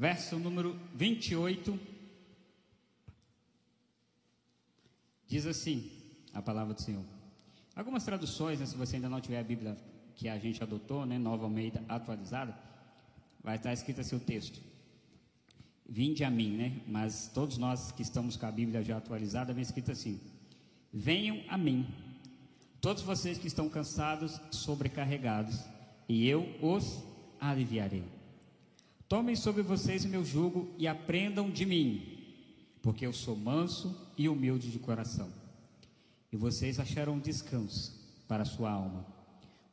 verso número 28. Diz assim a palavra do Senhor. Algumas traduções, né, se você ainda não tiver a Bíblia que a gente adotou, né, Nova Almeida atualizada, vai estar escrito assim o texto. Vinde a mim, né? Mas todos nós que estamos com a Bíblia já atualizada, vem escrito assim: Venham a mim, todos vocês que estão cansados, sobrecarregados, e eu os aliviarei. Tomem sobre vocês o meu jugo e aprendam de mim, porque eu sou manso e humilde de coração. E vocês acharão descanso para a sua alma,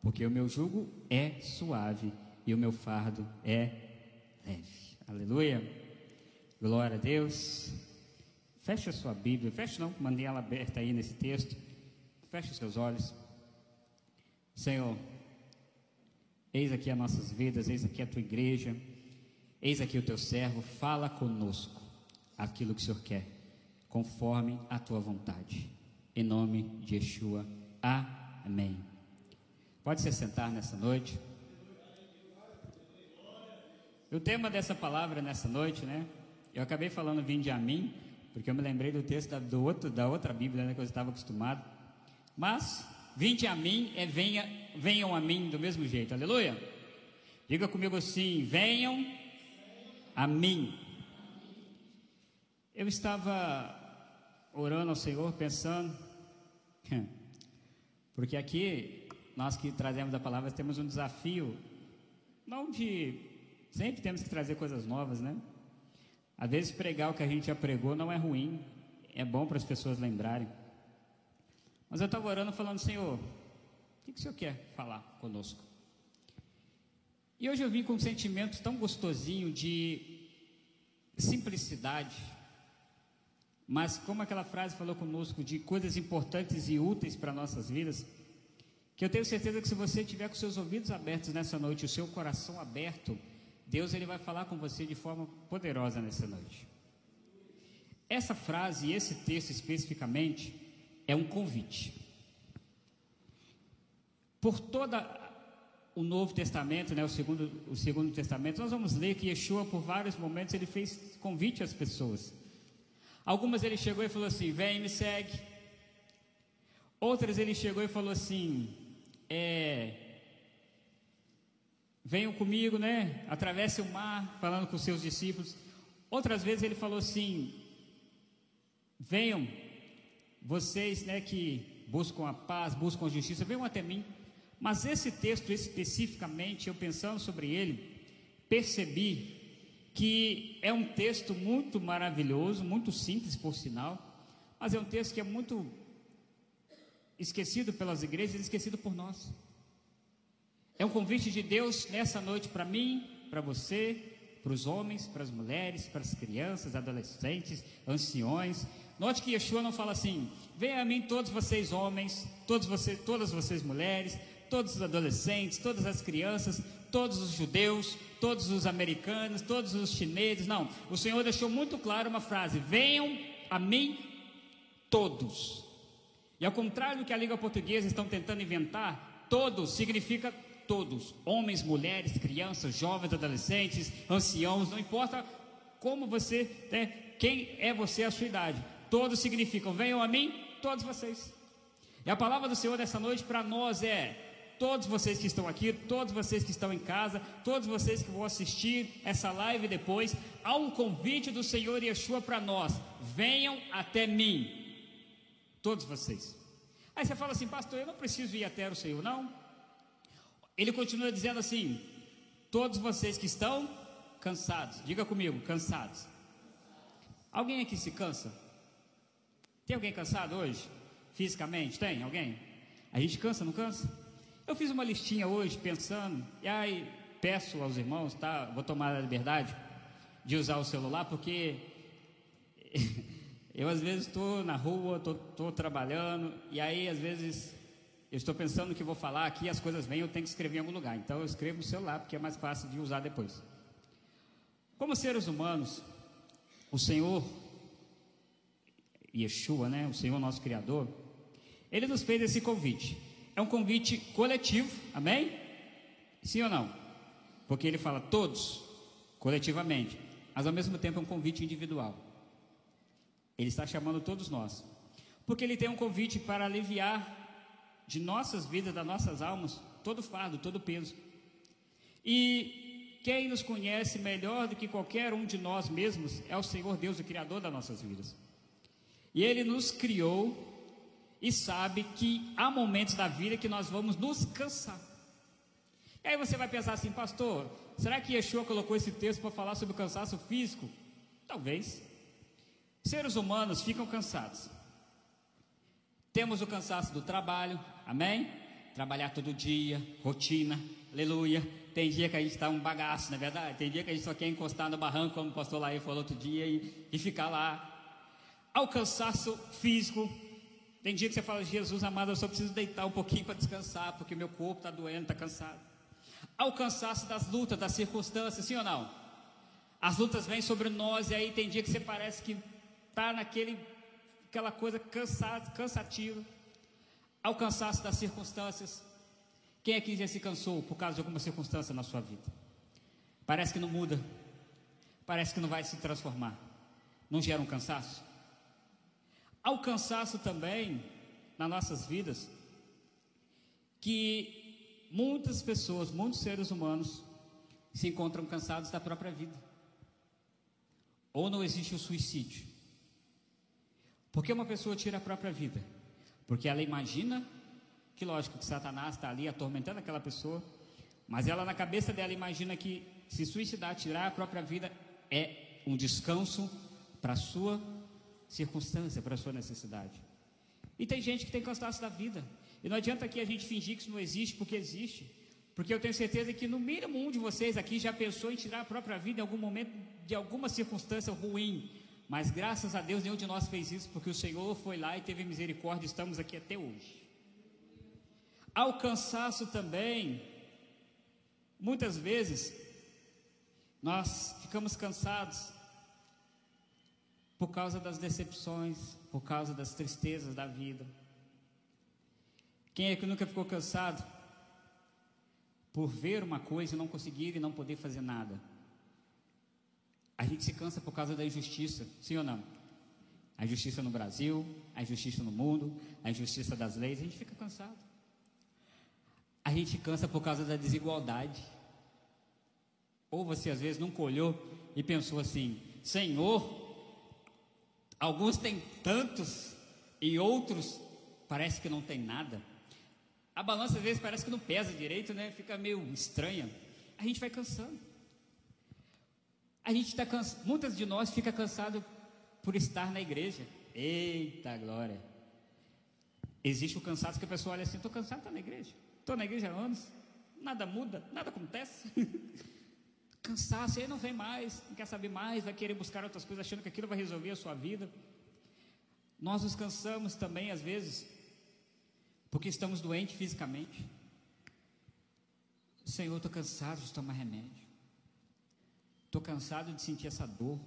porque o meu jugo é suave e o meu fardo é leve. Aleluia. Glória a Deus. Feche a sua Bíblia, feche não, mandei ela aberta aí nesse texto. Feche os seus olhos. Senhor, eis aqui as nossas vidas, eis aqui a tua igreja, eis aqui o teu servo, fala conosco aquilo que o Senhor quer, conforme a tua vontade. Em nome de Yeshua. Amém. Pode se sentar nessa noite. O tema dessa palavra nessa noite, né? Eu acabei falando vinde a mim, porque eu me lembrei do texto da, do outro, da outra Bíblia né, que eu estava acostumado. Mas, vinde a mim é venha, venham a mim do mesmo jeito, aleluia. Diga comigo assim: venham a mim. Eu estava orando ao Senhor, pensando, porque aqui, nós que trazemos a palavra, temos um desafio, não de. Sempre temos que trazer coisas novas, né? Às vezes pregar o que a gente já pregou não é ruim, é bom para as pessoas lembrarem. Mas eu estava orando falando, Senhor, o que, que o Senhor quer falar conosco? E hoje eu vim com um sentimento tão gostosinho de simplicidade, mas como aquela frase falou conosco de coisas importantes e úteis para nossas vidas, que eu tenho certeza que se você tiver com seus ouvidos abertos nessa noite, o seu coração aberto, Deus ele vai falar com você de forma poderosa nessa noite. Essa frase e esse texto especificamente é um convite. Por toda o Novo Testamento, né, o, segundo, o Segundo Testamento, nós vamos ler que Yeshua, por vários momentos, ele fez convite às pessoas. Algumas ele chegou e falou assim: vem, me segue. Outras ele chegou e falou assim: é, venham comigo, né? Atravesse o mar, falando com seus discípulos. Outras vezes ele falou assim: venham, vocês, né, que buscam a paz, buscam a justiça, venham até mim. Mas esse texto especificamente, eu pensando sobre ele, percebi que é um texto muito maravilhoso, muito simples por sinal, mas é um texto que é muito esquecido pelas igrejas e esquecido por nós. É um convite de Deus nessa noite para mim, para você, para os homens, para as mulheres, para as crianças, adolescentes, anciões. Note que Yeshua não fala assim: venha a mim todos vocês homens, todos vocês, todas vocês mulheres, todos os adolescentes, todas as crianças, todos os judeus, todos os americanos, todos os chineses. Não, o Senhor deixou muito claro uma frase: venham a mim todos. E ao contrário do que a língua portuguesa estão tentando inventar, todos significa todos, homens, mulheres, crianças, jovens, adolescentes, anciãos, não importa como você, né, quem é você, a sua idade, todos significam, venham a mim, todos vocês. E a palavra do Senhor dessa noite para nós é: todos vocês que estão aqui, todos vocês que estão em casa, todos vocês que vão assistir essa live depois, há um convite do Senhor Yeshua para nós: venham até mim, todos vocês. Aí você fala assim, pastor, eu não preciso ir até o Senhor, não. Ele continua dizendo assim: Todos vocês que estão cansados, diga comigo, cansados. Alguém aqui se cansa? Tem alguém cansado hoje? Fisicamente? Tem alguém? A gente cansa, não cansa? Eu fiz uma listinha hoje pensando, e aí peço aos irmãos, tá? Vou tomar a liberdade de usar o celular, porque eu às vezes estou na rua, estou trabalhando, e aí às vezes eu estou pensando que vou falar aqui, as coisas vêm, eu tenho que escrever em algum lugar. Então eu escrevo no celular, porque é mais fácil de usar depois. Como seres humanos, o Senhor, Yeshua, né, o Senhor nosso Criador, Ele nos fez esse convite. É um convite coletivo, amém? Sim ou não? Porque Ele fala todos, coletivamente. mas ao mesmo tempo é um convite individual. Ele está chamando todos nós, porque ele tem um convite para aliviar de nossas vidas, das nossas almas, todo fardo, todo peso. E quem nos conhece melhor do que qualquer um de nós mesmos é o Senhor Deus, o Criador das nossas vidas. E Ele nos criou e sabe que há momentos da vida que nós vamos nos cansar. E aí você vai pensar assim, pastor, será que Yeshua colocou esse texto para falar sobre o cansaço físico? Talvez. Seres humanos ficam cansados. Temos o cansaço do trabalho, amém? Trabalhar todo dia, rotina, aleluia. Tem dia que a gente está um bagaço, não é verdade? Tem dia que a gente só quer encostar no barranco, como o pastor Laí falou outro dia, e, e ficar lá. Ao cansaço físico, tem dia que você fala, Jesus amado, eu só preciso deitar um pouquinho para descansar, porque meu corpo está doendo, está cansado. Ao cansaço das lutas, das circunstâncias, sim ou não? As lutas vêm sobre nós, e aí tem dia que você parece que está naquele aquela coisa cansada, cansativa, ao cansaço das circunstâncias. Quem aqui já se cansou por causa de alguma circunstância na sua vida? Parece que não muda, parece que não vai se transformar. Não gera um cansaço? Ao cansaço também nas nossas vidas, que muitas pessoas, muitos seres humanos se encontram cansados da própria vida. Ou não existe o suicídio. Por que uma pessoa tira a própria vida? Porque ela imagina que, lógico, que Satanás está ali atormentando aquela pessoa, mas ela na cabeça dela imagina que se suicidar, tirar a própria vida, é um descanso para a sua circunstância, para a sua necessidade. E tem gente que tem cansaço da vida. E não adianta aqui a gente fingir que isso não existe, porque existe. Porque eu tenho certeza que no mínimo um de vocês aqui já pensou em tirar a própria vida em algum momento de alguma circunstância ruim, mas graças a Deus nenhum de nós fez isso, porque o Senhor foi lá e teve misericórdia, e estamos aqui até hoje. Ao cansaço também, muitas vezes, nós ficamos cansados por causa das decepções, por causa das tristezas da vida. Quem é que nunca ficou cansado por ver uma coisa e não conseguir e não poder fazer nada? A gente se cansa por causa da injustiça, sim ou não? A injustiça no Brasil, a injustiça no mundo, a injustiça das leis, a gente fica cansado. A gente cansa por causa da desigualdade. Ou você às vezes nunca olhou e pensou assim: Senhor, alguns têm tantos e outros parece que não tem nada. A balança às vezes parece que não pesa direito, né? Fica meio estranha. A gente vai cansando. A gente está cansado, muitas de nós fica cansado por estar na igreja. Eita glória! Existe o cansaço que a pessoa olha assim: estou cansado, estou na igreja. Estou na igreja há anos, nada muda, nada acontece. cansaço, aí não vem mais, não quer saber mais, vai querer buscar outras coisas, achando que aquilo vai resolver a sua vida. Nós nos cansamos também, às vezes, porque estamos doentes fisicamente. Senhor, estou cansado de tomar remédio. Estou cansado de sentir essa dor.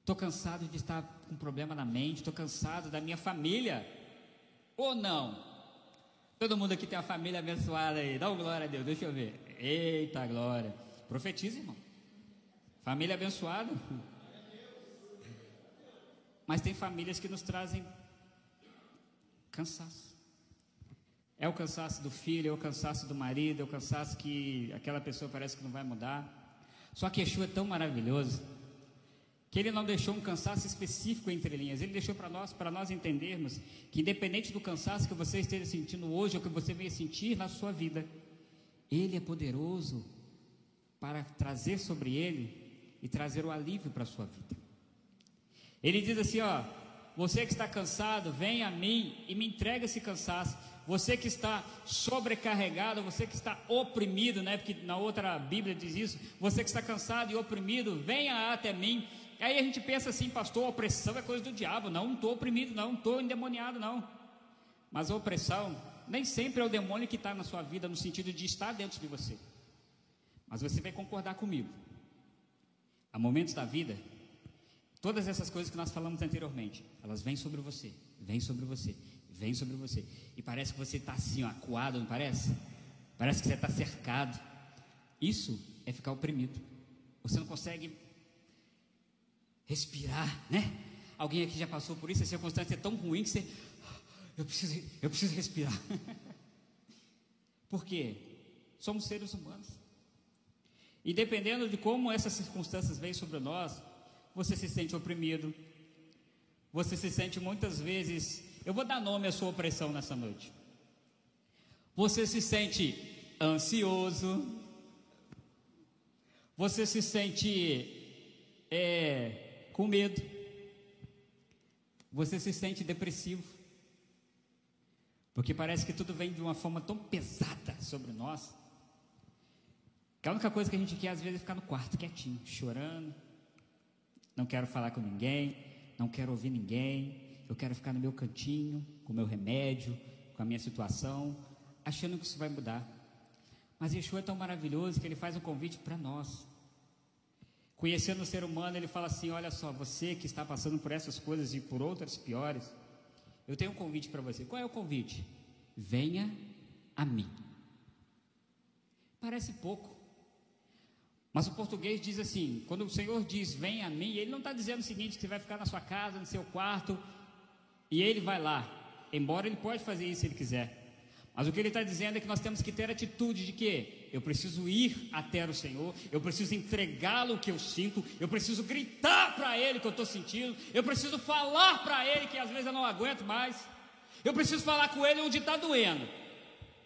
Estou cansado de estar com problema na mente. Estou cansado da minha família. Ou não? Todo mundo aqui tem uma família abençoada aí. Dá uma glória a Deus. Deixa eu ver. Eita glória. Profetiza, irmão. Família abençoada. Mas tem famílias que nos trazem cansaço. É o cansaço do filho, é o cansaço do marido, é o cansaço que aquela pessoa parece que não vai mudar. Só que Yeshua é tão maravilhoso que ele não deixou um cansaço específico entre linhas. Ele deixou para nós, para nós entendermos que independente do cansaço que você esteja sentindo hoje ou que você venha sentir na sua vida, ele é poderoso para trazer sobre ele e trazer o alívio para a sua vida. Ele diz assim, ó, você que está cansado, vem a mim e me entrega esse cansaço você que está sobrecarregado, você que está oprimido, né? Porque na outra Bíblia diz isso, você que está cansado e oprimido, venha até mim. Aí a gente pensa assim, pastor, opressão é coisa do diabo. Não, não estou oprimido, não, não estou endemoniado, não. Mas a opressão nem sempre é o demônio que está na sua vida, no sentido de estar dentro de você. Mas você vai concordar comigo. Há momentos da vida, todas essas coisas que nós falamos anteriormente, elas vêm sobre você, vêm sobre você vem sobre você. E parece que você está assim, ó, acuado, não parece? Parece que você está cercado. Isso é ficar oprimido. Você não consegue respirar, né? Alguém aqui já passou por isso, a circunstância é tão ruim que você. Eu preciso, eu preciso respirar. por quê? Somos seres humanos. E dependendo de como essas circunstâncias vêm sobre nós, você se sente oprimido, você se sente muitas vezes. Eu vou dar nome à sua opressão nessa noite. Você se sente ansioso, você se sente é, com medo, você se sente depressivo, porque parece que tudo vem de uma forma tão pesada sobre nós, que a única coisa que a gente quer às vezes é ficar no quarto quietinho, chorando, não quero falar com ninguém, não quero ouvir ninguém, eu quero ficar no meu cantinho, com o meu remédio, com a minha situação, achando que isso vai mudar. Mas Yeshua é tão maravilhoso que ele faz um convite para nós. Conhecendo o ser humano, ele fala assim: Olha só, você que está passando por essas coisas e por outras piores, eu tenho um convite para você. Qual é o convite? Venha a mim. Parece pouco, mas o português diz assim: quando o Senhor diz venha a mim, ele não está dizendo o seguinte: que você vai ficar na sua casa, no seu quarto, e ele vai lá. Embora ele pode fazer isso se ele quiser. Mas o que ele está dizendo é que nós temos que ter atitude de que eu preciso ir até o Senhor, eu preciso entregá-lo o que eu sinto, eu preciso gritar para Ele o que eu estou sentindo, eu preciso falar para Ele que às vezes eu não aguento mais, eu preciso falar com Ele onde está doendo.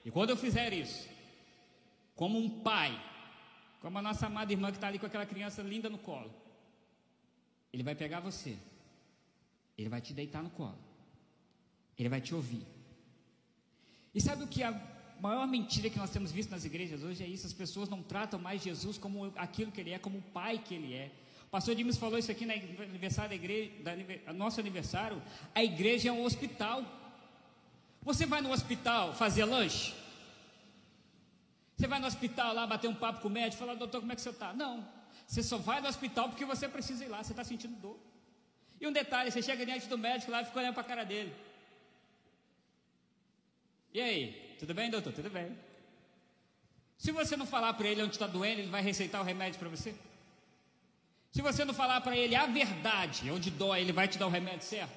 E quando eu fizer isso, como um pai, como a nossa amada irmã que está ali com aquela criança linda no colo, Ele vai pegar você, Ele vai te deitar no colo, Ele vai te ouvir. E sabe o que a maior mentira que nós temos visto nas igrejas hoje é isso: as pessoas não tratam mais Jesus como aquilo que ele é, como o pai que ele é. O pastor Dimas falou isso aqui no aniversário da igreja, da, nosso aniversário. A igreja é um hospital. Você vai no hospital fazer lanche? Você vai no hospital lá bater um papo com o médico, falar, doutor, como é que você está? Não. Você só vai no hospital porque você precisa ir lá, você está sentindo dor. E um detalhe, você chega diante do médico lá e fica olhando para a cara dele. E aí, tudo bem, doutor? Tudo bem. Se você não falar para ele onde está doendo, ele vai receitar o remédio para você? Se você não falar para ele a verdade, onde dói, ele vai te dar o remédio certo?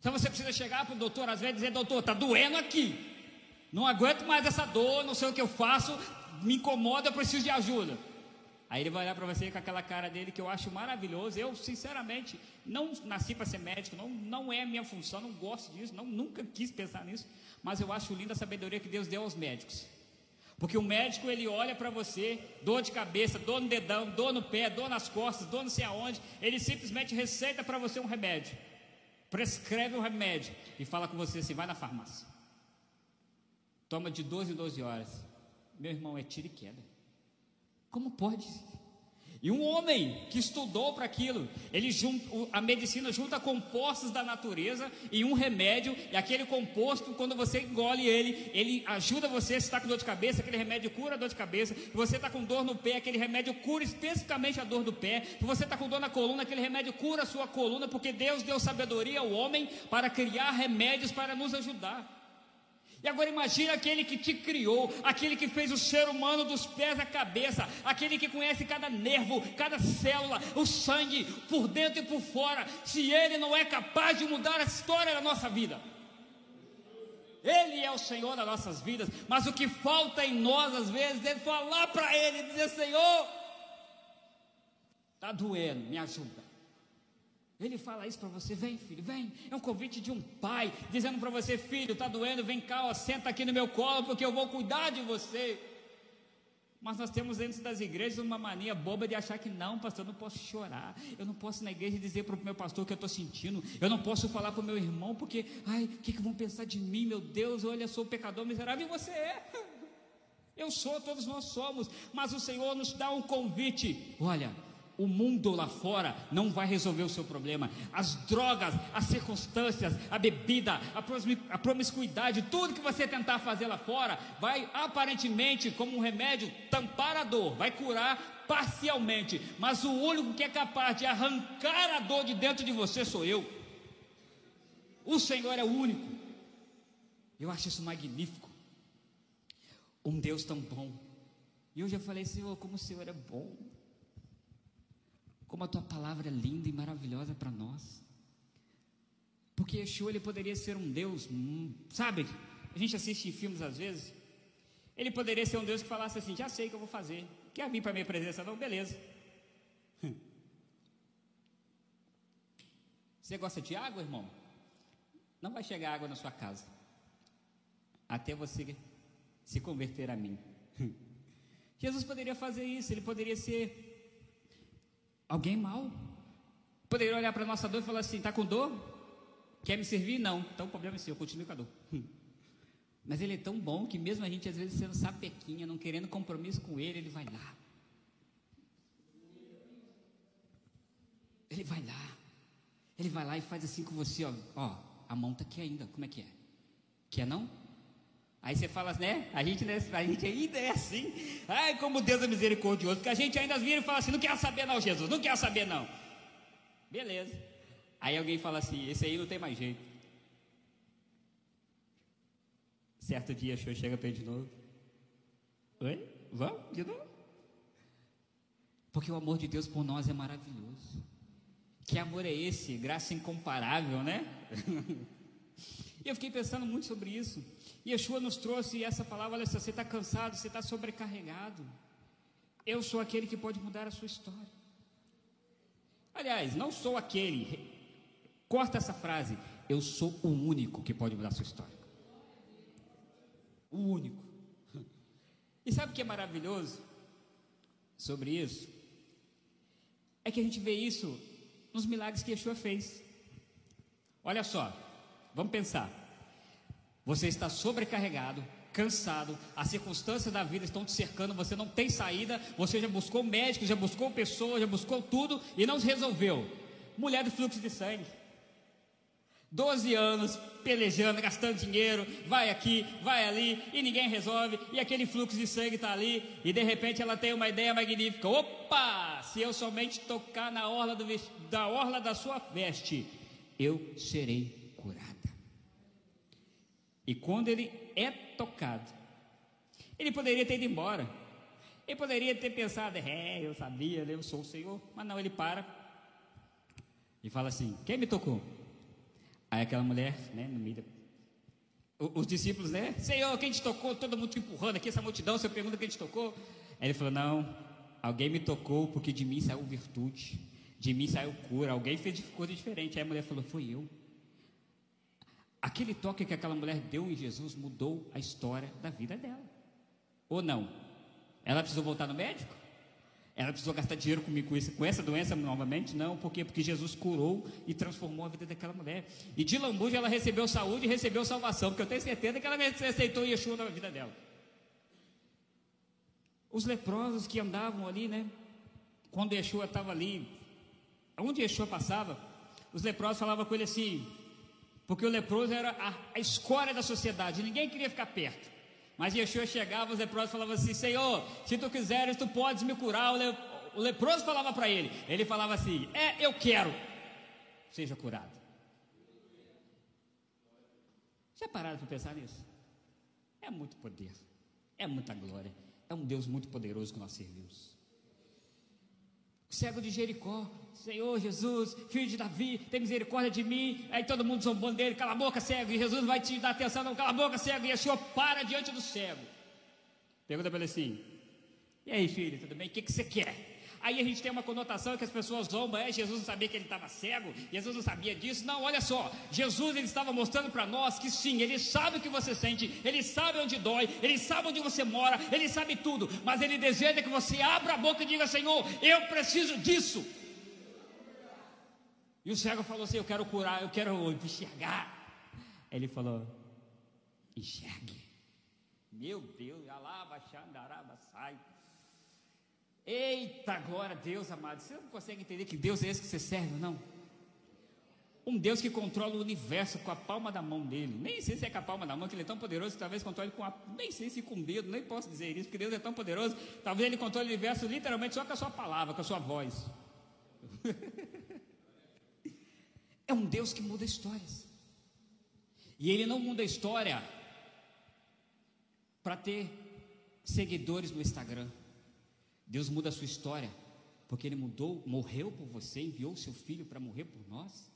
Então você precisa chegar para o doutor, às vezes, e dizer: Doutor, está doendo aqui. Não aguento mais essa dor, não sei o que eu faço, me incomoda, eu preciso de ajuda. Aí ele vai olhar para você com aquela cara dele que eu acho maravilhoso. Eu, sinceramente, não nasci para ser médico, não, não é minha função, não gosto disso, não, nunca quis pensar nisso. Mas eu acho linda a sabedoria que Deus deu aos médicos. Porque o médico ele olha para você, dor de cabeça, dor no dedão, dor no pé, dor nas costas, dor não sei aonde, ele simplesmente receita para você um remédio, prescreve um remédio e fala com você assim: vai na farmácia, toma de 12 em 12 horas. Meu irmão, é tiro e queda. Como pode? E um homem que estudou para aquilo, ele junta, a medicina junta compostos da natureza em um remédio, e aquele composto, quando você engole ele, ele ajuda você, se está com dor de cabeça, aquele remédio cura a dor de cabeça, se você está com dor no pé, aquele remédio cura especificamente a dor do pé, se você está com dor na coluna, aquele remédio cura a sua coluna, porque Deus deu sabedoria ao homem para criar remédios para nos ajudar. E agora imagine aquele que te criou, aquele que fez o ser humano dos pés à cabeça, aquele que conhece cada nervo, cada célula, o sangue por dentro e por fora. Se ele não é capaz de mudar a história da nossa vida. Ele é o Senhor das nossas vidas, mas o que falta em nós às vezes é falar para ele, dizer: Senhor, está doendo, me ajuda. Ele fala isso para você, vem filho, vem. É um convite de um pai, dizendo para você, filho, está doendo, vem cá, ó, senta aqui no meu colo, porque eu vou cuidar de você. Mas nós temos dentro das igrejas uma mania boba de achar que não, pastor, eu não posso chorar, eu não posso na igreja dizer para o meu pastor o que eu estou sentindo, eu não posso falar para o meu irmão, porque, ai, o que, que vão pensar de mim, meu Deus, olha, sou pecador miserável, e você é. Eu sou, todos nós somos, mas o Senhor nos dá um convite, olha, o mundo lá fora não vai resolver o seu problema. As drogas, as circunstâncias, a bebida, a promiscuidade, tudo que você tentar fazer lá fora, vai aparentemente, como um remédio, tampar a dor, vai curar parcialmente. Mas o único que é capaz de arrancar a dor de dentro de você sou eu. O Senhor é o único. Eu acho isso magnífico. Um Deus tão bom. E eu falei, Senhor, como o Senhor é bom. Como a tua palavra é linda e maravilhosa para nós. Porque Yeshua ele poderia ser um Deus, hum, sabe? A gente assiste filmes às vezes. Ele poderia ser um Deus que falasse assim: já sei o que eu vou fazer. Quer vir para minha presença? Não, beleza. Você gosta de água, irmão? Não vai chegar água na sua casa até você se converter a mim. Jesus poderia fazer isso, ele poderia ser alguém mau. Poderia olhar para a nossa dor e falar assim: está com dor? Quer me servir? Não. Então o problema é seu, continue com a dor. Mas ele é tão bom que, mesmo a gente às vezes sendo sapequinha, não querendo compromisso com ele, ele vai lá. Ele vai lá. Ele vai lá e faz assim com você, ó. Ó, a mão está aqui ainda. Como é que é? Quer não? Aí você fala, né? A gente, né, a gente ainda é assim. Ai, como Deus é misericordioso. Porque a gente ainda vira e fala assim: não quer saber, não, Jesus, não quer saber, não. Beleza. Aí alguém fala assim: esse aí não tem mais jeito. Certo dia, senhor chega para ele de novo. Oi? Vamos? De novo? Porque o amor de Deus por nós é maravilhoso. Que amor é esse? Graça incomparável, né? Eu fiquei pensando muito sobre isso. E Yeshua nos trouxe essa palavra: olha, você está cansado, você está sobrecarregado. Eu sou aquele que pode mudar a sua história. Aliás, não sou aquele. Corta essa frase. Eu sou o único que pode mudar a sua história. O único. E sabe o que é maravilhoso sobre isso? É que a gente vê isso nos milagres que Yeshua fez. Olha só, Vamos pensar. Você está sobrecarregado, cansado, as circunstâncias da vida estão te cercando, você não tem saída, você já buscou médico, já buscou pessoas, já buscou tudo e não resolveu. Mulher do fluxo de sangue. 12 anos pelejando, gastando dinheiro, vai aqui, vai ali, e ninguém resolve, e aquele fluxo de sangue está ali, e de repente ela tem uma ideia magnífica: opa, se eu somente tocar na orla, do, da orla da sua veste, eu serei e quando ele é tocado, ele poderia ter ido embora. Ele poderia ter pensado, é, eu sabia, eu sou o Senhor. Mas não, ele para e fala assim: Quem me tocou? Aí aquela mulher, né, no meio da... Os discípulos, né? Senhor, quem te tocou? Todo mundo te empurrando aqui, essa multidão, você pergunta quem te tocou? Aí ele falou: Não, alguém me tocou porque de mim saiu virtude, de mim saiu cura, alguém fez coisa diferente. Aí a mulher falou: Foi eu. Aquele toque que aquela mulher deu em Jesus mudou a história da vida dela. Ou não? Ela precisou voltar no médico? Ela precisou gastar dinheiro comigo com, isso, com essa doença novamente? Não, por quê? Porque Jesus curou e transformou a vida daquela mulher. E de lambuja ela recebeu saúde e recebeu salvação, porque eu tenho certeza que ela aceitou Yeshua na vida dela. Os leprosos que andavam ali, né? Quando Yeshua estava ali, onde Yeshua passava, os leprosos falavam com ele assim: porque o leproso era a, a escória da sociedade, ninguém queria ficar perto. Mas Yeshua chegava, os leprosos falavam assim: Senhor, se tu quiseres, tu podes me curar. O, le, o leproso falava para ele, ele falava assim: É, eu quero, seja curado. Já pararam para pensar nisso? É muito poder, é muita glória, é um Deus muito poderoso que nós servimos. O cego de Jericó, Senhor Jesus, filho de Davi, tem misericórdia de mim. Aí todo mundo zombando dele, cala a boca, cego. E Jesus vai te dar atenção, não, cala a boca, cego. E Senhor para diante do cego. Pergunta para ele assim: E aí, filho, tudo bem? O que, que você quer? Aí a gente tem uma conotação que as pessoas zombam, é, Jesus não sabia que ele estava cego, Jesus não sabia disso. Não, olha só, Jesus ele estava mostrando para nós que sim, ele sabe o que você sente, ele sabe onde dói, ele sabe onde você mora, ele sabe tudo, mas ele deseja que você abra a boca e diga: Senhor, eu preciso disso. E o cego falou assim: Eu quero curar, eu quero enxergar. Ele falou: Enxergue. Meu Deus, alava, xandaraba, sai. Eita glória a Deus, amado. Você não consegue entender que Deus é esse que você serve, não? Um Deus que controla o universo com a palma da mão dele. Nem sei se é com a palma da mão, que ele é tão poderoso que talvez controle com a. Nem sei se com o dedo, nem posso dizer isso, porque Deus é tão poderoso. Talvez ele controle o universo literalmente só com a sua palavra, com a sua voz. é um Deus que muda histórias. E ele não muda a história para ter seguidores no Instagram. Deus muda a sua história porque Ele mudou, morreu por você, enviou seu Filho para morrer por nós.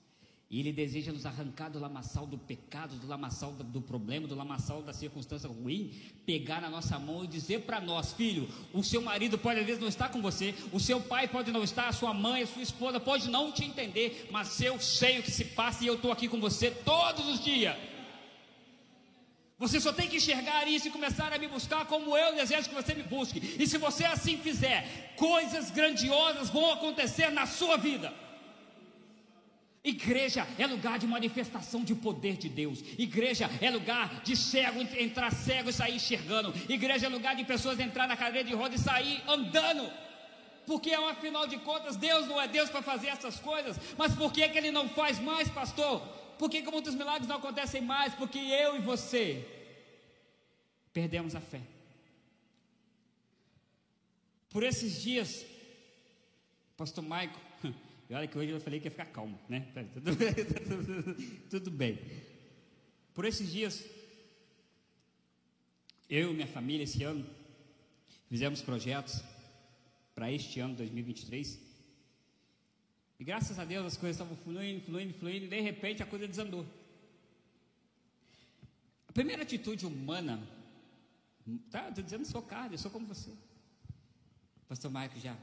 E Ele deseja nos arrancar do lamaçal do pecado, do lamaçal do, problema, do lamaçal da circunstância ruim, pegar na nossa mão e dizer para nós, filho, o seu marido pode às vezes não estar com você, o seu pai pode não estar, a sua mãe, a sua esposa pode não te entender, mas eu sei o que se passa e eu estou aqui com você todos os dias. Você só tem que enxergar isso e começar a me buscar como eu desejo que você me busque. E se você assim fizer, coisas grandiosas vão acontecer na sua vida. Igreja é lugar de manifestação de poder de Deus. Igreja é lugar de cego entrar cego e sair enxergando. Igreja é lugar de pessoas entrar na cadeira de roda e sair andando. Porque afinal de contas Deus não é Deus para fazer essas coisas. Mas por que, que Ele não faz mais, pastor? Por que, que muitos milagres não acontecem mais? Porque eu e você perdemos a fé. Por esses dias, Pastor Maico e olha que hoje eu falei que ia ficar calmo, né? Tudo, tudo bem. Por esses dias, eu e minha família, esse ano, fizemos projetos para este ano, 2023. E graças a Deus as coisas estavam fluindo, fluindo, fluindo, e de repente a coisa desandou. A primeira atitude humana, tá? Estou dizendo, sou carne, eu sou como você. Pastor Maico já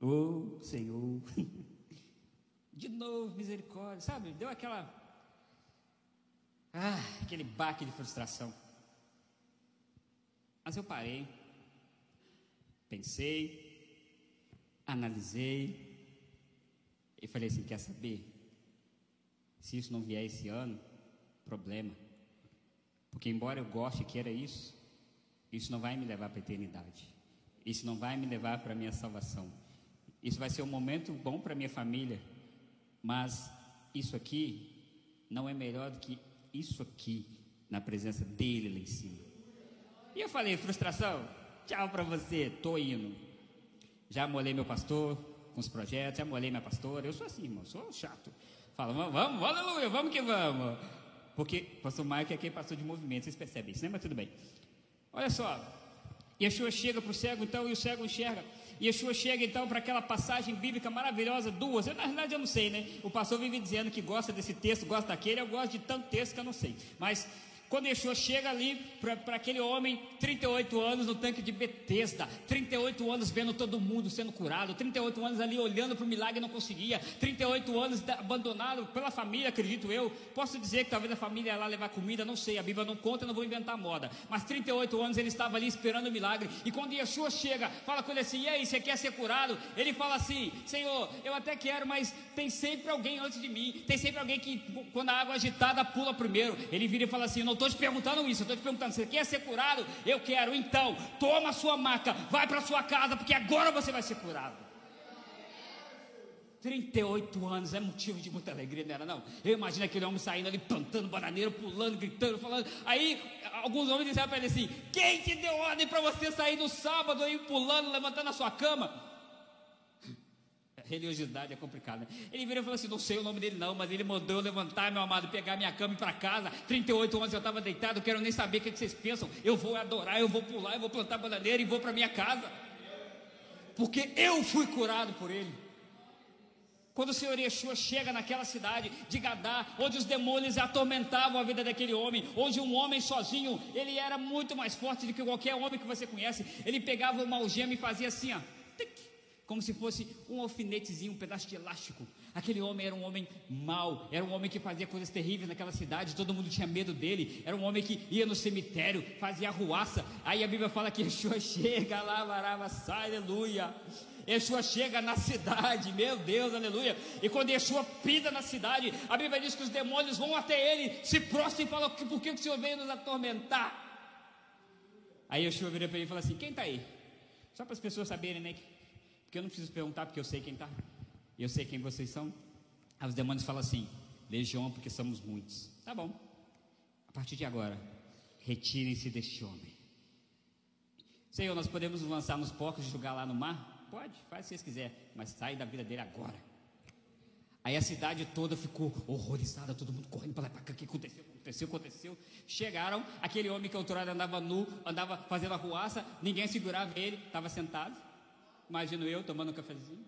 Oh, Senhor. De novo, misericórdia, sabe? Deu aquela. Ah, aquele baque de frustração. Mas eu parei, pensei, analisei e falei assim: quer saber? Se isso não vier esse ano, problema. Porque, embora eu goste que era isso, isso não vai me levar para a eternidade. Isso não vai me levar para a minha salvação. Isso vai ser um momento bom para minha família, mas isso aqui não é melhor do que isso aqui na presença dele lá em cima. E eu falei, frustração, tchau para você, tô indo. Já molhei meu pastor com os projetos, já molhei minha pastora. Eu sou assim, irmão, sou chato. Fala, vamos, vamos, aleluia, vamos que vamos. Porque pastor Mike é quem passou de movimento, vocês percebem isso, né? Mas tudo bem. Olha só, Yeshua chega para o cego, então, e o cego enxerga. Yeshua chega então para aquela passagem bíblica maravilhosa, duas. Eu, na verdade eu não sei, né? O pastor vive dizendo que gosta desse texto, gosta daquele, eu gosto de tanto texto que eu não sei. Mas quando Yeshua chega ali para aquele homem, 38 anos no tanque de Betesda, 38 anos vendo todo mundo sendo curado, 38 anos ali olhando para o milagre e não conseguia, 38 anos abandonado pela família, acredito eu. Posso dizer que talvez a família ia lá levar comida, não sei, a Bíblia não conta, não vou inventar moda. Mas 38 anos ele estava ali esperando o milagre. E quando Yeshua chega, fala com ele assim: E aí, você quer ser curado? Ele fala assim: Senhor, eu até quero, mas tem sempre alguém antes de mim, tem sempre alguém que, quando a água é agitada, pula primeiro. Ele vira e fala assim: Não estou te perguntando isso, eu estou te perguntando, você quer ser curado? Eu quero, então, toma a sua maca, vai para sua casa, porque agora você vai ser curado. 38 anos é motivo de muita alegria, não era não? Eu imagino aquele homem saindo ali, plantando bananeiro, pulando, gritando, falando. Aí alguns homens disseram para ele assim: Quem te deu ordem para você sair no sábado aí pulando, levantando a sua cama? Religiosidade é complicada. Né? Ele virou e falou assim: não sei o nome dele não, mas ele mandou eu levantar, meu amado, pegar minha cama e ir para casa. 38 anos eu estava deitado, quero nem saber o que, vocês pensam. Eu vou adorar, eu vou pular, eu vou plantar bananeira e vou para minha casa. Porque eu fui curado por ele. Quando o Senhor Yeshua chega naquela cidade de Gadá, onde os demônios atormentavam a vida daquele homem, onde um homem sozinho, ele era muito mais forte do que qualquer homem que você conhece. Ele pegava uma algema e fazia assim, ó, como se fosse um alfinetezinho, um pedaço de elástico. Aquele homem era um homem mau, era um homem que fazia coisas terríveis naquela cidade, todo mundo tinha medo dele. Era um homem que ia no cemitério, fazia arruaça. Aí a Bíblia fala que Yeshua chega lá, varava, aleluia. Yeshua chega na cidade, meu Deus, aleluia. E quando Yeshua pisa na cidade, a Bíblia diz que os demônios vão até ele, se prostram e falam: Por que o Senhor veio nos atormentar? Aí Yeshua vira para ele e fala assim: Quem está aí? Só para as pessoas saberem, né? Porque eu não preciso perguntar, porque eu sei quem está. Eu sei quem vocês são. Aí os demônios falam assim: Legião, porque somos muitos. Tá bom. A partir de agora, retirem-se deste homem. Senhor, nós podemos lançar nos porcos e jogar lá no mar? Pode, faz se vocês quiserem, mas sai da vida dele agora. Aí a cidade toda ficou horrorizada, todo mundo correndo para lá para cá. O que aconteceu? Aconteceu, aconteceu. Chegaram, aquele homem que outrora andava nu, andava fazendo a ruaça, ninguém segurava ele, estava sentado. Imagino eu tomando um cafezinho,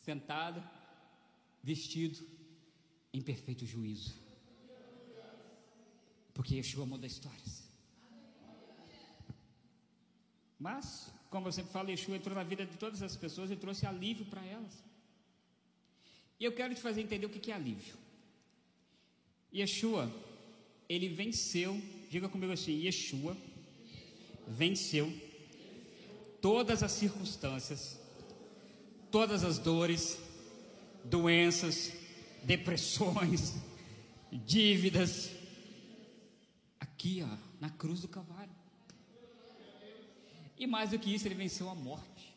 sentado, vestido em perfeito juízo. Porque Yeshua muda histórias. Mas, como eu sempre falo, Yeshua entrou na vida de todas as pessoas e trouxe alívio para elas. E eu quero te fazer entender o que é alívio. Yeshua, ele venceu, diga comigo assim: Yeshua venceu todas as circunstâncias, todas as dores, doenças, depressões, dívidas, aqui, ó, na cruz do Calvário. E mais do que isso, ele venceu a morte.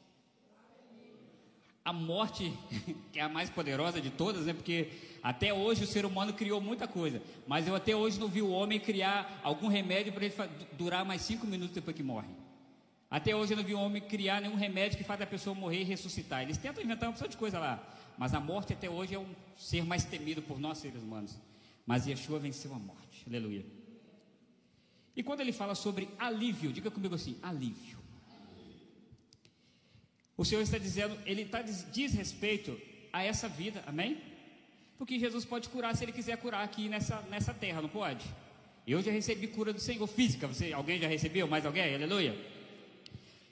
A morte, que é a mais poderosa de todas, né? Porque até hoje o ser humano criou muita coisa, mas eu até hoje não vi o homem criar algum remédio para ele durar mais cinco minutos depois que morre. Até hoje eu não vi o homem criar nenhum remédio que faz a pessoa morrer e ressuscitar. Eles tentam inventar uma opção de coisa lá, mas a morte até hoje é um ser mais temido por nós seres humanos. Mas Yeshua venceu a morte. Aleluia. E quando ele fala sobre alívio, diga comigo assim: alívio. O Senhor está dizendo, ele está, diz respeito a essa vida, amém? Porque Jesus pode curar se ele quiser curar aqui nessa, nessa terra, não pode? Eu já recebi cura do Senhor física, você, alguém já recebeu? Mais alguém? Aleluia.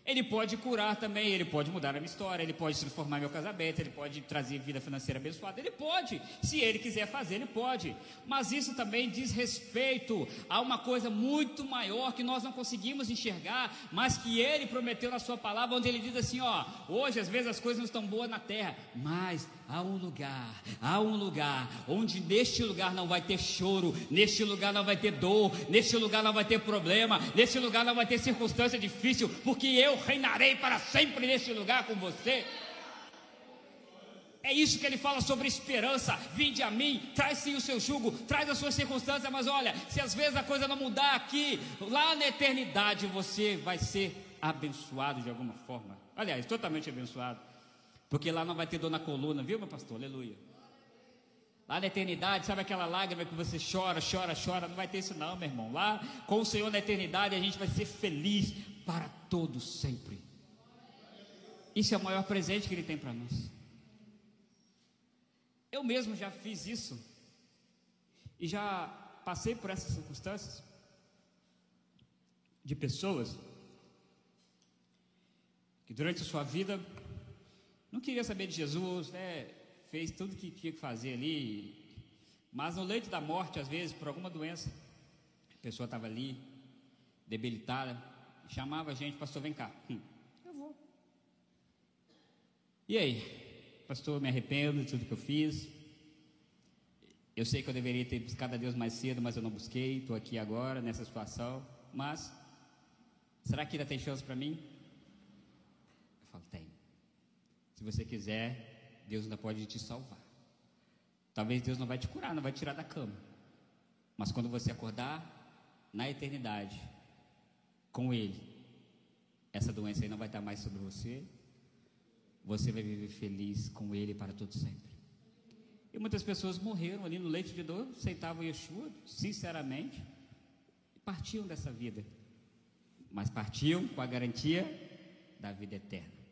Ele pode curar também, ele pode mudar a minha história, ele pode transformar meu casamento, ele pode trazer vida financeira abençoada, ele pode, se ele quiser fazer, ele pode. Mas isso também diz respeito a uma coisa muito maior que nós não conseguimos enxergar, mas que ele prometeu na sua palavra, onde ele diz assim: ó, hoje às vezes as coisas não estão boas na terra, mas há um lugar, há um lugar onde neste lugar não vai ter choro, neste lugar não vai ter dor, neste lugar não vai ter problema, neste lugar não vai ter circunstância difícil, porque eu reinarei para sempre neste lugar com você. É isso que ele fala sobre esperança. Vinde a mim, traz sim o seu jugo, traz as suas circunstâncias, mas olha, se às vezes a coisa não mudar aqui, lá na eternidade você vai ser abençoado de alguma forma. Aliás, totalmente abençoado. Porque lá não vai ter dor na coluna, viu, meu pastor? Aleluia. Lá na eternidade, sabe aquela lágrima que você chora, chora, chora? Não vai ter isso, não, meu irmão. Lá com o Senhor na eternidade, a gente vai ser feliz para todos sempre. Isso é o maior presente que Ele tem para nós. Eu mesmo já fiz isso e já passei por essas circunstâncias de pessoas que durante a sua vida não queria saber de Jesus, né? fez tudo que tinha que fazer ali, mas no leito da morte, às vezes, por alguma doença, a pessoa estava ali, debilitada, chamava a gente, pastor, vem cá. Hum, eu vou. E aí, pastor, me arrependo de tudo que eu fiz. Eu sei que eu deveria ter buscado a Deus mais cedo, mas eu não busquei, estou aqui agora nessa situação. Mas, será que ainda tem chance para mim? Eu falo, tem. Se você quiser, Deus ainda pode te salvar. Talvez Deus não vai te curar, não vai te tirar da cama. Mas quando você acordar na eternidade com Ele, essa doença aí não vai estar mais sobre você. Você vai viver feliz com Ele para todo sempre. E muitas pessoas morreram ali no leite de dor, aceitavam Yeshua, sinceramente, e partiam dessa vida. Mas partiam com a garantia da vida eterna.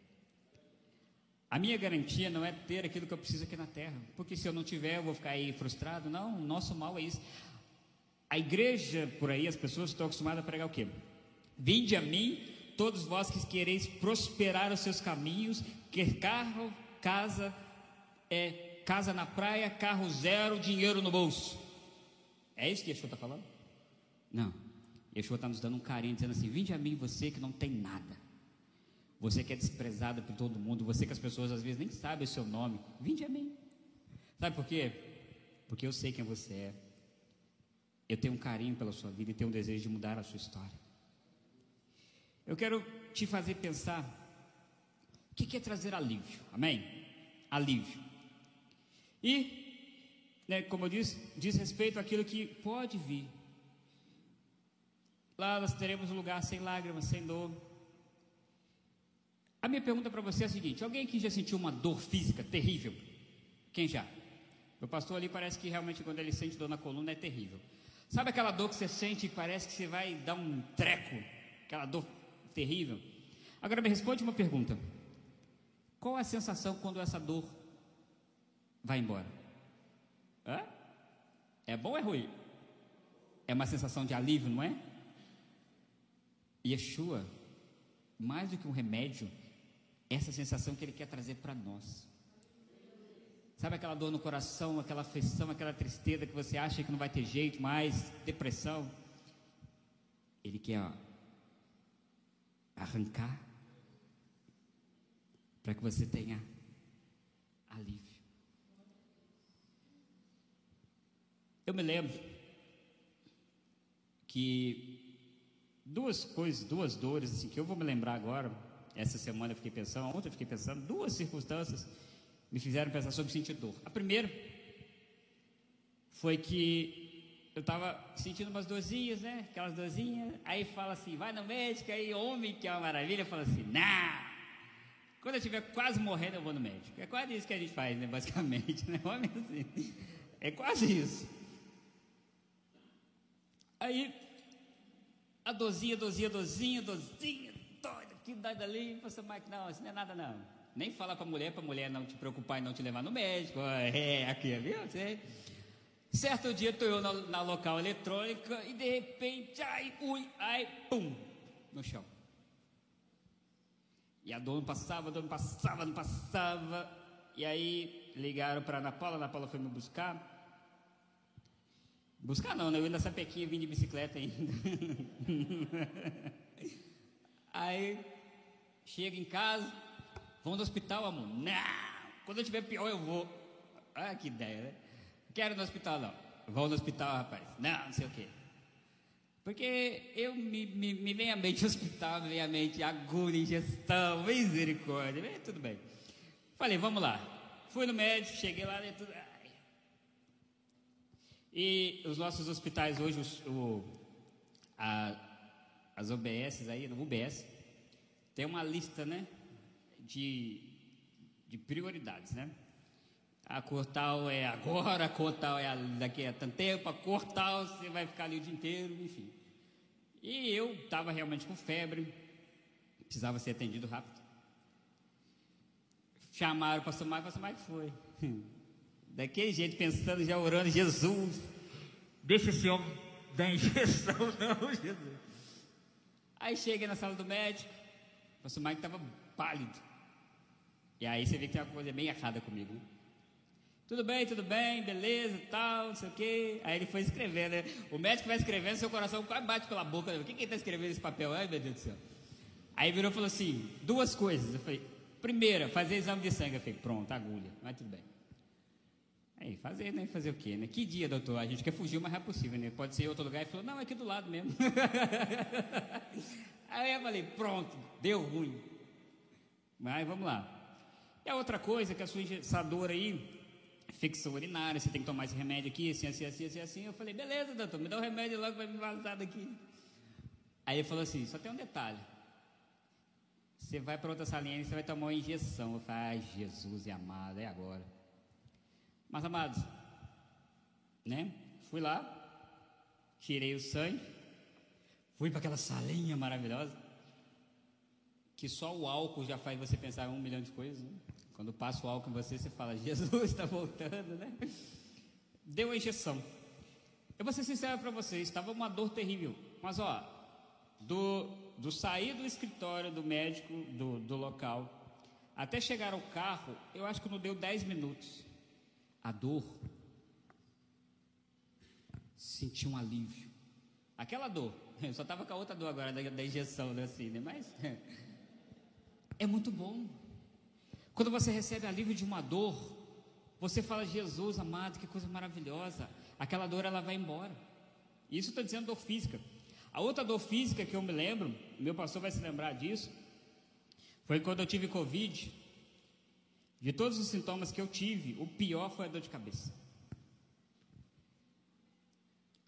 A minha garantia não é ter aquilo que eu preciso aqui na terra, porque se eu não tiver, eu vou ficar aí frustrado. Não, o nosso mal é isso. A igreja por aí, as pessoas estão acostumadas a pregar o quê? Vinde a mim, todos vós que quereis prosperar os seus caminhos, que carro, casa, é, casa na praia, carro zero, dinheiro no bolso. É isso que Yeshua está falando? Não. Yeshua está nos dando um carinho, dizendo assim: Vinde a mim, você que não tem nada. Você que é desprezado por todo mundo, você que as pessoas às vezes nem sabem o seu nome, vinde a mim. Sabe por quê? Porque eu sei quem você é. Eu tenho um carinho pela sua vida e tenho um desejo de mudar a sua história. Eu quero te fazer pensar o que é trazer alívio, amém? Alívio. E, né, como eu disse, diz respeito àquilo que pode vir. Lá nós teremos um lugar sem lágrimas, sem dor, a minha pergunta para você é a seguinte: alguém aqui já sentiu uma dor física terrível? Quem já? O pastor ali parece que realmente quando ele sente dor na coluna é terrível. Sabe aquela dor que você sente e parece que você vai dar um treco? Aquela dor terrível? Agora me responde uma pergunta: qual a sensação quando essa dor vai embora? Hã? É bom ou é ruim? É uma sensação de alívio, não é? Yeshua, mais do que um remédio, essa sensação que ele quer trazer para nós. Sabe aquela dor no coração, aquela aflição, aquela tristeza que você acha que não vai ter jeito mais, depressão? Ele quer ó, arrancar para que você tenha alívio. Eu me lembro que duas coisas, duas dores assim que eu vou me lembrar agora. Essa semana eu fiquei pensando, ontem eu fiquei pensando, duas circunstâncias me fizeram pensar sobre sentir dor. A primeira foi que eu estava sentindo umas dorzinhas, né? Aquelas dorzinhas. Aí fala assim, vai no médico, aí homem, que é uma maravilha, fala assim, não. Quando eu estiver quase morrendo, eu vou no médico. É quase isso que a gente faz, né? Basicamente, né? Homem assim. É quase isso. Aí, a dorzinha, dorzinha, dorzinha, dorzinha, que doida ali. Você, Mike, não, isso não é nada não. Nem fala para a mulher, para a mulher não te preocupar e não te levar no médico. É, aqui, viu? Você... Certo dia estou eu na, na, local eletrônica e de repente, ai, ui, ai, pum, no chão. E a dor não passava, a dor não passava, não passava. E aí ligaram para Ana Paula, a Ana Paula foi me buscar. Buscar não, né? Eu ia na Sapequinha vim de bicicleta ainda. aí chega em casa, Vamos no hospital, amor? Não! Quando eu tiver pior, eu vou. Ah, que ideia, né? Quero no hospital, não. Vou no hospital, rapaz. Não, não sei o quê. Porque eu me, me, me vem à mente hospital, me vem à mente agulha, ingestão, misericórdia. tudo bem. Falei, vamos lá. Fui no médico, cheguei lá dentro. Ai. E os nossos hospitais hoje, o, a, as OBS aí, no UBS, tem uma lista, né? de, de prioridades, né? A cor tal é agora, a cor tal é daqui a tanto tempo, a cor tal você vai ficar ali o dia inteiro, enfim. E eu estava realmente com febre, precisava ser atendido rápido. Chamaram o pastor Maicon, o pastor Maicon foi. Daquele jeito, pensando, já orando, Jesus, deixa esse homem dar injeção, não, Jesus. Aí cheguei na sala do médico, o pastor Maicon estava pálido. E aí você vê que tem uma coisa bem errada comigo. Né? Tudo bem, tudo bem, beleza, tal, não sei o quê. Aí ele foi escrevendo, né? O médico vai escrevendo, seu coração quase bate pela boca. Né? O que, que está escrevendo nesse papel? Ai, meu Deus do céu. Aí virou e falou assim: duas coisas. Eu falei: primeira, fazer exame de sangue. Eu falei: pronto, agulha, mas tudo bem. Aí, fazer, né? Fazer o quê, né? Que dia, doutor? A gente quer fugir o mais rápido possível, né? Pode ser em outro lugar. Ele falou: não, é aqui do lado mesmo. Aí eu falei: pronto, deu ruim. Mas vamos lá. E a outra coisa que a sua ingressadora aí, ficção urinária, você tem que tomar esse remédio aqui, assim, assim, assim, assim, assim. Eu falei, beleza, doutor, me dá o remédio logo vai me vazar daqui. Aí ele falou assim, só tem um detalhe. Você vai para outra salinha e você vai tomar uma injeção. Eu falei, ai, Jesus e amado, é agora. Mas, amados, né? Fui lá, tirei o sangue, fui para aquela salinha maravilhosa, que só o álcool já faz você pensar um milhão de coisas, né? Quando passa o álcool em você, você fala, Jesus está voltando, né? Deu a injeção. Eu vou ser sincero para vocês, estava uma dor terrível. Mas ó, do, do sair do escritório do médico, do, do local, até chegar ao carro, eu acho que não deu 10 minutos. A dor. Senti um alívio. Aquela dor. Eu só estava com a outra dor agora da, da injeção, né, assim, né? Mas é muito bom. Quando você recebe alívio de uma dor, você fala, Jesus amado, que coisa maravilhosa. Aquela dor ela vai embora. Isso estou dizendo dor física. A outra dor física que eu me lembro, meu pastor vai se lembrar disso, foi quando eu tive Covid. De todos os sintomas que eu tive, o pior foi a dor de cabeça.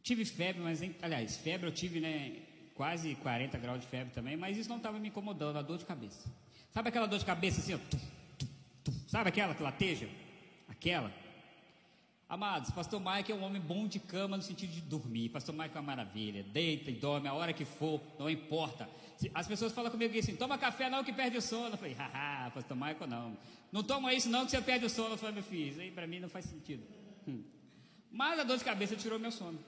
Tive febre, mas, aliás, febre eu tive, né, quase 40 graus de febre também, mas isso não estava me incomodando, a dor de cabeça. Sabe aquela dor de cabeça assim, ó, Sabe aquela que lateja? Aquela. Amados, pastor Mike é um homem bom de cama no sentido de dormir. Pastor Mike é uma maravilha. Deita e dorme a hora que for, não importa. As pessoas falam comigo assim: toma café não que perde o sono. Eu falei, haha, pastor Michael não. Não toma isso não que você perde o sono. Eu falei, meu filho, isso aí para mim não faz sentido. Hum. Mas a dor de cabeça tirou meu sono.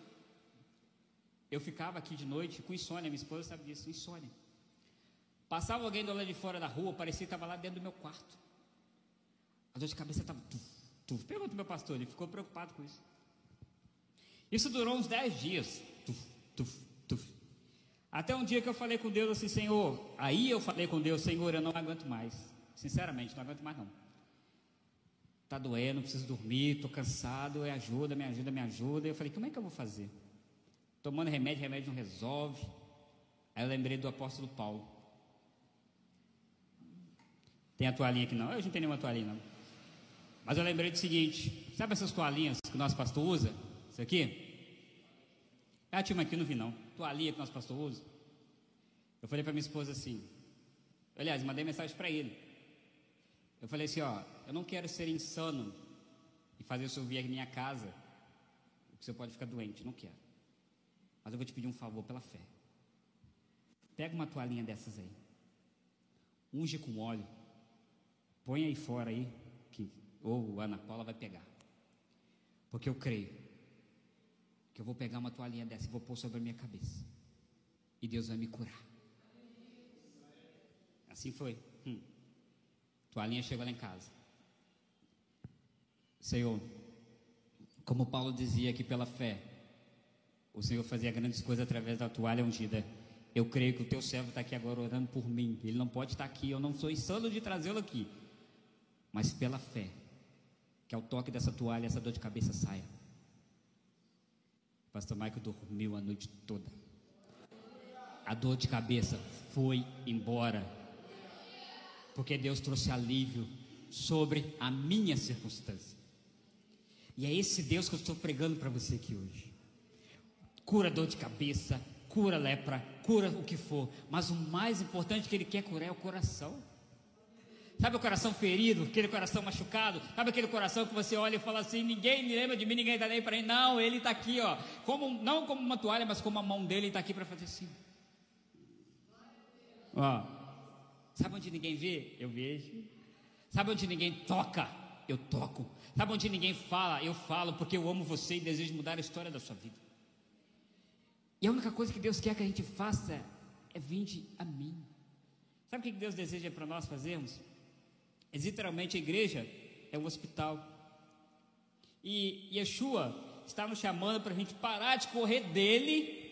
Eu ficava aqui de noite com insônia, minha esposa sabe disso, insônia. Passava alguém do lado de fora da rua, parecia que estava lá dentro do meu quarto. A dor de cabeça estava. Pergunta meu pastor, ele ficou preocupado com isso. Isso durou uns dez dias. Tuf, tuf, tuf. Até um dia que eu falei com Deus assim, Senhor. Aí eu falei com Deus, Senhor, eu não aguento mais. Sinceramente, não aguento mais não. Tá doendo, preciso dormir, estou cansado, me ajuda, me ajuda, me ajuda. Eu falei, como é que eu vou fazer? Tomando remédio, remédio não resolve. Aí eu lembrei do apóstolo Paulo. Tem a toalhinha aqui não? Eu não tenho nenhuma toalhinha não. Mas eu lembrei do seguinte: sabe essas toalhinhas que o nosso pastor usa? Isso aqui? Ah, tinha aqui, não vi não. Toalhinha que nosso pastor usa. Eu falei para minha esposa assim. Aliás, mandei mensagem para ele. Eu falei assim: ó, eu não quero ser insano e fazer o senhor vir à minha casa, porque o senhor pode ficar doente. Não quero. Mas eu vou te pedir um favor pela fé. Pega uma toalhinha dessas aí. Unge com óleo. Põe aí fora aí ou Ana Paula vai pegar. Porque eu creio que eu vou pegar uma toalhinha dessa e vou pôr sobre a minha cabeça. E Deus vai me curar. Assim foi. Hum. Toalhinha chegou lá em casa. Senhor, como Paulo dizia aqui pela fé, o Senhor fazia grandes coisas através da toalha ungida. Eu creio que o teu servo está aqui agora orando por mim. Ele não pode estar aqui, eu não sou insano de trazê-lo aqui. Mas pela fé, que ao toque dessa toalha essa dor de cabeça saia. Pastor Michael dormiu a noite toda. A dor de cabeça foi embora. Porque Deus trouxe alívio sobre a minha circunstância. E é esse Deus que eu estou pregando para você aqui hoje. Cura dor de cabeça, cura lepra, cura o que for, mas o mais importante que ele quer curar é o coração. Sabe o coração ferido, aquele coração machucado? Sabe aquele coração que você olha e fala assim: ninguém me lembra de mim, ninguém está nem para mim. Não, ele está aqui, ó. Como, não como uma toalha, mas como a mão dele está aqui para fazer assim. Ó. Sabe onde ninguém vê? Eu vejo. Sabe onde ninguém toca? Eu toco. Sabe onde ninguém fala? Eu falo, porque eu amo você e desejo mudar a história da sua vida. E a única coisa que Deus quer que a gente faça é vinde a mim. Sabe o que Deus deseja para nós fazermos? É, literalmente a igreja é um hospital. E Yeshua está nos chamando para a gente parar de correr dele